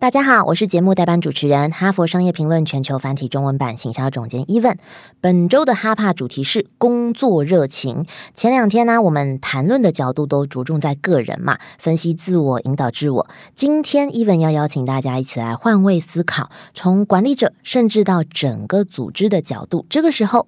大家好，我是节目代班主持人，哈佛商业评论全球繁体中文版行销总监 Even。本周的哈帕主题是工作热情。前两天呢，我们谈论的角度都着重在个人嘛，分析自我，引导自我。今天 Even 要邀请大家一起来换位思考，从管理者甚至到整个组织的角度。这个时候，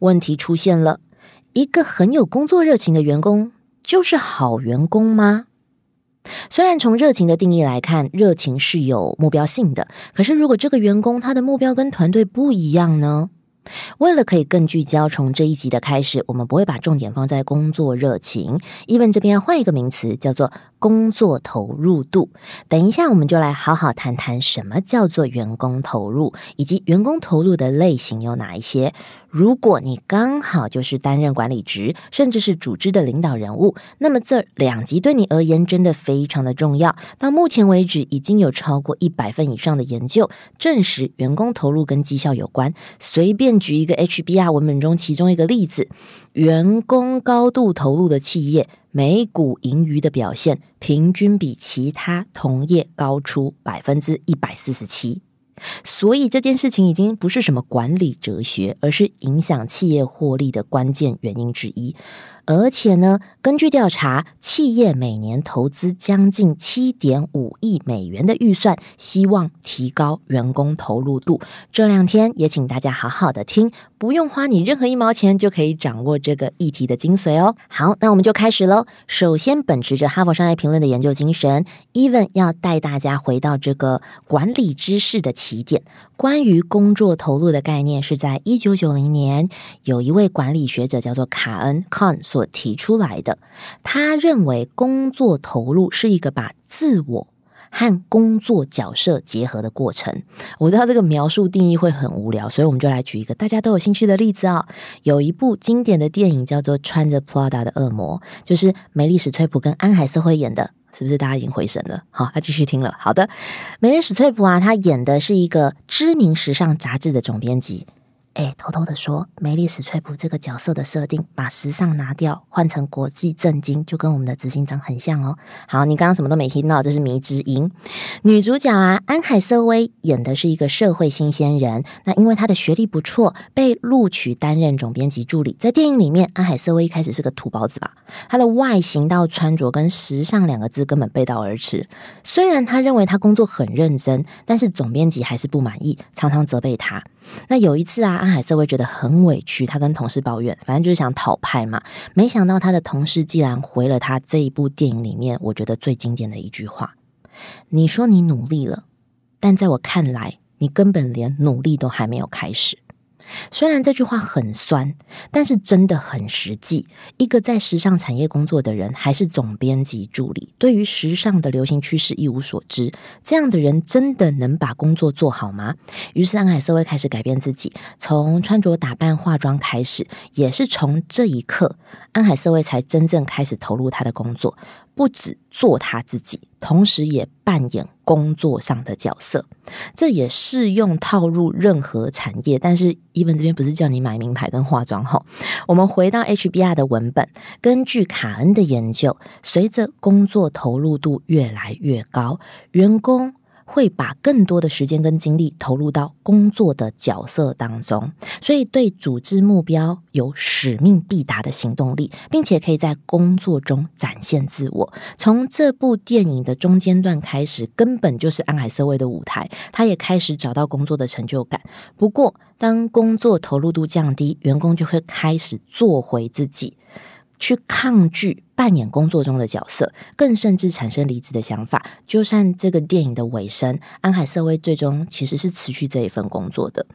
问题出现了：一个很有工作热情的员工，就是好员工吗？虽然从热情的定义来看，热情是有目标性的，可是如果这个员工他的目标跟团队不一样呢？为了可以更聚焦，从这一集的开始，我们不会把重点放在工作热情。Even 这边要换一个名词，叫做工作投入度。等一下，我们就来好好谈谈什么叫做员工投入，以及员工投入的类型有哪一些。如果你刚好就是担任管理职，甚至是组织的领导人物，那么这两集对你而言真的非常的重要。到目前为止，已经有超过一百份以上的研究证实员工投入跟绩效有关。随便举一个 HBR 文本中其中一个例子，员工高度投入的企业，每股盈余的表现平均比其他同业高出百分之一百四十七。所以这件事情已经不是什么管理哲学，而是影响企业获利的关键原因之一。而且呢，根据调查，企业每年投资将近七点五亿美元的预算，希望提高员工投入度。这两天也请大家好好的听，不用花你任何一毛钱就可以掌握这个议题的精髓哦。好，那我们就开始喽。首先，秉持着哈佛商业评论的研究精神，Even 要带大家回到这个管理知识的起点。关于工作投入的概念，是在一九九零年，有一位管理学者叫做卡恩康所提出来的。他认为，工作投入是一个把自我和工作角色结合的过程。我知道这个描述定义会很无聊，所以我们就来举一个大家都有兴趣的例子啊。有一部经典的电影叫做《穿着 Prada 的恶魔》，就是梅丽史翠普跟安海瑟薇演的。是不是大家已经回神了？好，要继续听了。好的，梅丽史翠普啊，她演的是一个知名时尚杂志的总编辑。哎，偷偷的说，梅丽史翠普这个角色的设定，把时尚拿掉，换成国际震惊，就跟我们的执行长很像哦。好，你刚刚什么都没听到，这是迷之音。女主角啊，安海瑟薇演的是一个社会新鲜人。那因为她的学历不错，被录取担任总编辑助理。在电影里面，安海瑟薇一开始是个土包子吧？她的外形到穿着跟时尚两个字根本背道而驰。虽然她认为她工作很认真，但是总编辑还是不满意，常常责备她。那有一次啊，安海瑟薇觉得很委屈，他跟同事抱怨，反正就是想讨拍嘛。没想到他的同事竟然回了他这一部电影里面我觉得最经典的一句话：“你说你努力了，但在我看来，你根本连努力都还没有开始。”虽然这句话很酸，但是真的很实际。一个在时尚产业工作的人，还是总编辑助理，对于时尚的流行趋势一无所知，这样的人真的能把工作做好吗？于是安海瑟薇开始改变自己，从穿着打扮、化妆开始，也是从这一刻，安海瑟薇才真正开始投入他的工作。不止做他自己，同时也扮演工作上的角色，这也适用套入任何产业。但是伊文这边不是叫你买名牌跟化妆哈。我们回到 HBR 的文本，根据卡恩的研究，随着工作投入度越来越高，员工。会把更多的时间跟精力投入到工作的角色当中，所以对组织目标有使命必达的行动力，并且可以在工作中展现自我。从这部电影的中间段开始，根本就是安海瑟薇的舞台，他也开始找到工作的成就感。不过，当工作投入度降低，员工就会开始做回自己。去抗拒扮演工作中的角色，更甚至产生离职的想法。就像这个电影的尾声，安海瑟薇最终其实是辞去这一份工作的。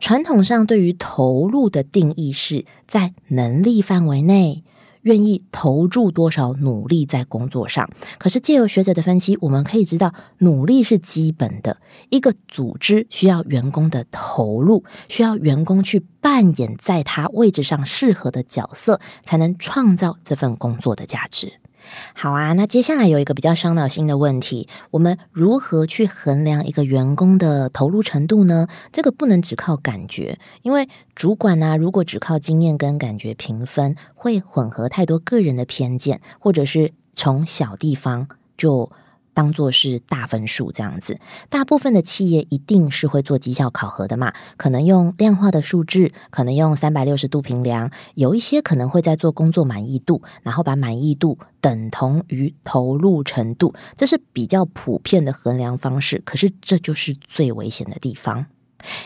传统上对于投入的定义是在能力范围内。愿意投注多少努力在工作上？可是借由学者的分析，我们可以知道，努力是基本的。一个组织需要员工的投入，需要员工去扮演在他位置上适合的角色，才能创造这份工作的价值。好啊，那接下来有一个比较伤脑筋的问题，我们如何去衡量一个员工的投入程度呢？这个不能只靠感觉，因为主管呢，如果只靠经验跟感觉评分，会混合太多个人的偏见，或者是从小地方就。当做是大分数这样子，大部分的企业一定是会做绩效考核的嘛？可能用量化的数字，可能用三百六十度评量，有一些可能会在做工作满意度，然后把满意度等同于投入程度，这是比较普遍的衡量方式。可是这就是最危险的地方，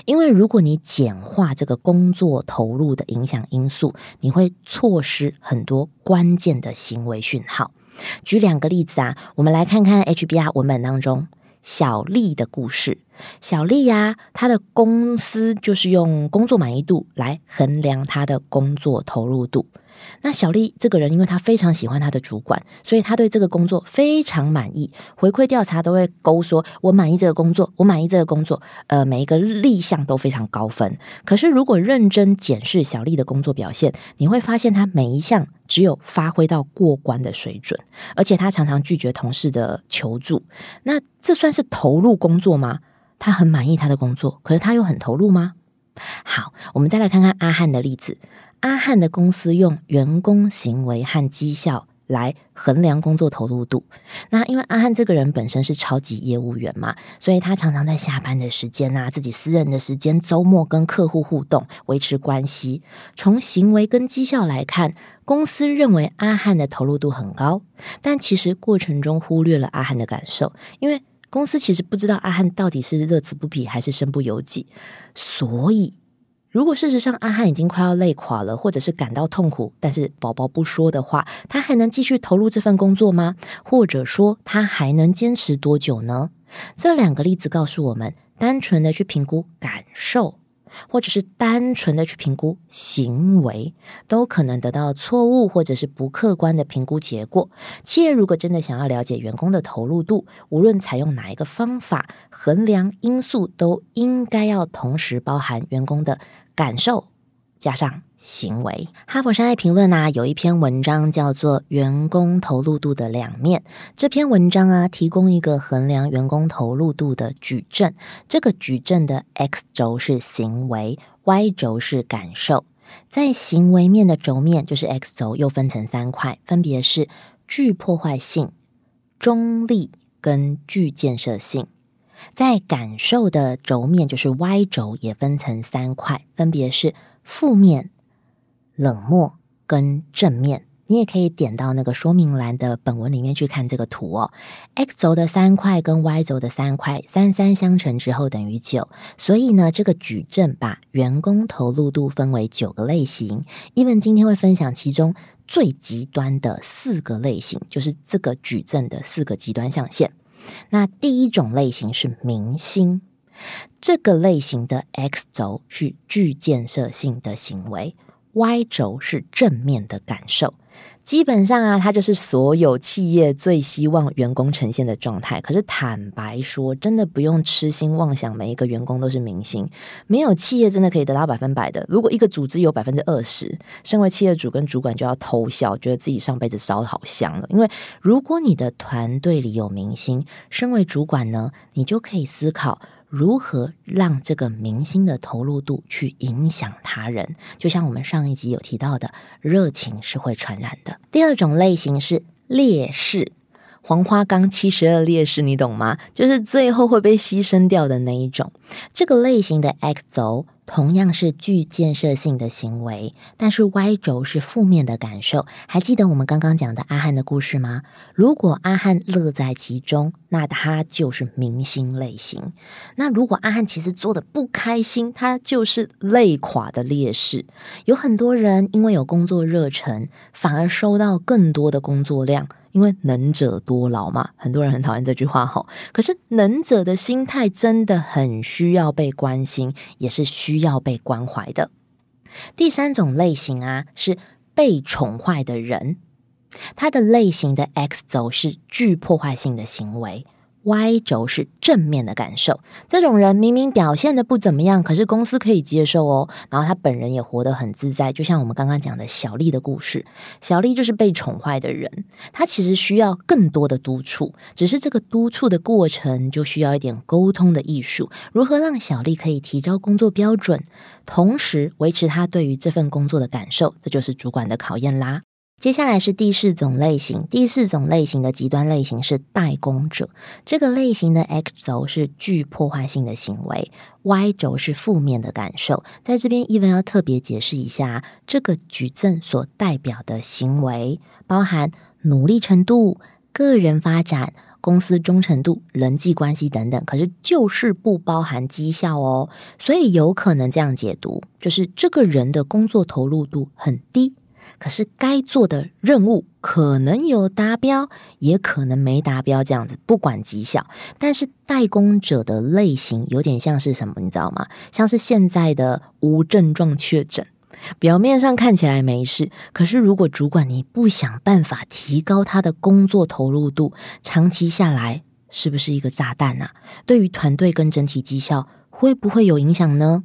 因为如果你简化这个工作投入的影响因素，你会错失很多关键的行为讯号。举两个例子啊，我们来看看 HBR 文本当中小丽的故事。小丽呀，她的公司就是用工作满意度来衡量她的工作投入度。那小丽这个人，因为她非常喜欢她的主管，所以她对这个工作非常满意。回馈调查都会勾说：“我满意这个工作，我满意这个工作。”呃，每一个立项都非常高分。可是如果认真检视小丽的工作表现，你会发现她每一项只有发挥到过关的水准，而且她常常拒绝同事的求助。那这算是投入工作吗？他很满意他的工作，可是他又很投入吗？好，我们再来看看阿汉的例子。阿汉的公司用员工行为和绩效来衡量工作投入度。那因为阿汉这个人本身是超级业务员嘛，所以他常常在下班的时间呐，自己私人的时间、周末跟客户互动，维持关系。从行为跟绩效来看，公司认为阿汉的投入度很高，但其实过程中忽略了阿汉的感受，因为公司其实不知道阿汉到底是乐此不疲还是身不由己，所以。如果事实上阿汉已经快要累垮了，或者是感到痛苦，但是宝宝不说的话，他还能继续投入这份工作吗？或者说他还能坚持多久呢？这两个例子告诉我们，单纯的去评估感受。或者是单纯的去评估行为，都可能得到错误或者是不客观的评估结果。企业如果真的想要了解员工的投入度，无论采用哪一个方法衡量因素，都应该要同时包含员工的感受，加上。行为，哈佛商业评论啊，有一篇文章叫做《员工投入度的两面》。这篇文章啊，提供一个衡量员工投入度的矩阵。这个矩阵的 x 轴是行为，y 轴是感受。在行为面的轴面，就是 x 轴，又分成三块，分别是具破坏性、中立跟具建设性。在感受的轴面，就是 y 轴，也分成三块，分别是负面。冷漠跟正面，你也可以点到那个说明栏的本文里面去看这个图哦。x 轴的三块跟 y 轴的三块，三三相乘之后等于九，所以呢，这个矩阵把员工投入度分为九个类型。伊文今天会分享其中最极端的四个类型，就是这个矩阵的四个极端象限。那第一种类型是明星，这个类型的 x 轴是具建设性的行为。Y 轴是正面的感受，基本上啊，它就是所有企业最希望员工呈现的状态。可是坦白说，真的不用痴心妄想，每一个员工都是明星，没有企业真的可以得到百分百的。如果一个组织有百分之二十，身为企业主跟主管就要偷笑，觉得自己上辈子烧好香了。因为如果你的团队里有明星，身为主管呢，你就可以思考。如何让这个明星的投入度去影响他人？就像我们上一集有提到的，热情是会传染的。第二种类型是劣势，黄花岗七十二烈士，你懂吗？就是最后会被牺牲掉的那一种。这个类型的 X 轴。同样是具建设性的行为，但是 Y 轴是负面的感受。还记得我们刚刚讲的阿汉的故事吗？如果阿汉乐在其中，那他就是明星类型；那如果阿汉其实做的不开心，他就是累垮的劣势。有很多人因为有工作热忱，反而收到更多的工作量。因为能者多劳嘛，很多人很讨厌这句话吼。可是能者的心态真的很需要被关心，也是需要被关怀的。第三种类型啊，是被宠坏的人，他的类型的 X 轴是具破坏性的行为 Y 轴是正面的感受，这种人明明表现的不怎么样，可是公司可以接受哦。然后他本人也活得很自在，就像我们刚刚讲的小丽的故事。小丽就是被宠坏的人，她其实需要更多的督促，只是这个督促的过程就需要一点沟通的艺术。如何让小丽可以提高工作标准，同时维持她对于这份工作的感受，这就是主管的考验啦。接下来是第四种类型，第四种类型的极端类型是代工者。这个类型的 X 轴是具破坏性的行为，Y 轴是负面的感受。在这边，Even 要特别解释一下，这个矩阵所代表的行为包含努力程度、个人发展、公司忠诚度、人际关系等等，可是就是不包含绩效哦。所以有可能这样解读，就是这个人的工作投入度很低。可是该做的任务可能有达标，也可能没达标，这样子不管绩效。但是代工者的类型有点像是什么，你知道吗？像是现在的无症状确诊，表面上看起来没事，可是如果主管你不想办法提高他的工作投入度，长期下来是不是一个炸弹啊？对于团队跟整体绩效会不会有影响呢？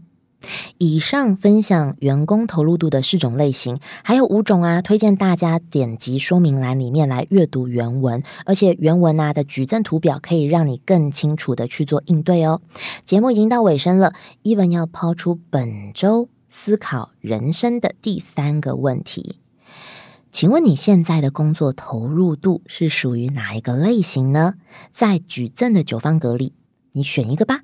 以上分享员工投入度的四种类型，还有五种啊，推荐大家点击说明栏里面来阅读原文，而且原文啊的矩阵图表可以让你更清楚的去做应对哦。节目已经到尾声了，伊文要抛出本周思考人生的第三个问题，请问你现在的工作投入度是属于哪一个类型呢？在矩阵的九方格里，你选一个吧。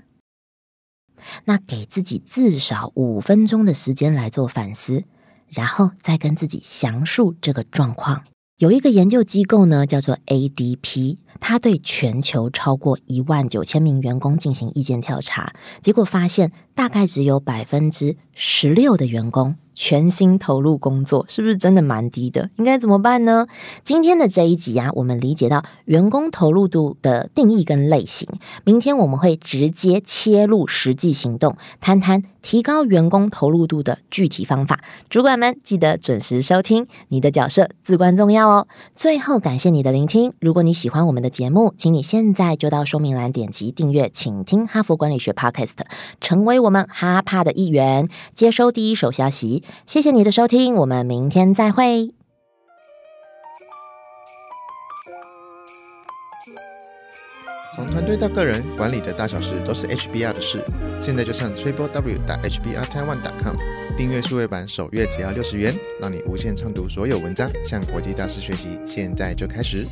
那给自己至少五分钟的时间来做反思，然后再跟自己详述这个状况。有一个研究机构呢，叫做 ADP，它对全球超过一万九千名员工进行意见调查，结果发现大概只有百分之十六的员工。全心投入工作，是不是真的蛮低的？应该怎么办呢？今天的这一集呀，我们理解到员工投入度的定义跟类型。明天我们会直接切入实际行动，谈谈提高员工投入度的具体方法。主管们记得准时收听，你的角色至关重要哦。最后感谢你的聆听。如果你喜欢我们的节目，请你现在就到说明栏点击订阅，请听哈佛管理学 Podcast，成为我们哈帕的一员，接收第一手消息。谢谢你的收听，我们明天再会。从团队到个人，管理的大小事都是 HBR 的事。现在就上 triple w 打 hbr taiwan com 订阅数位版，首月只要六十元，让你无限畅读所有文章，向国际大师学习。现在就开始。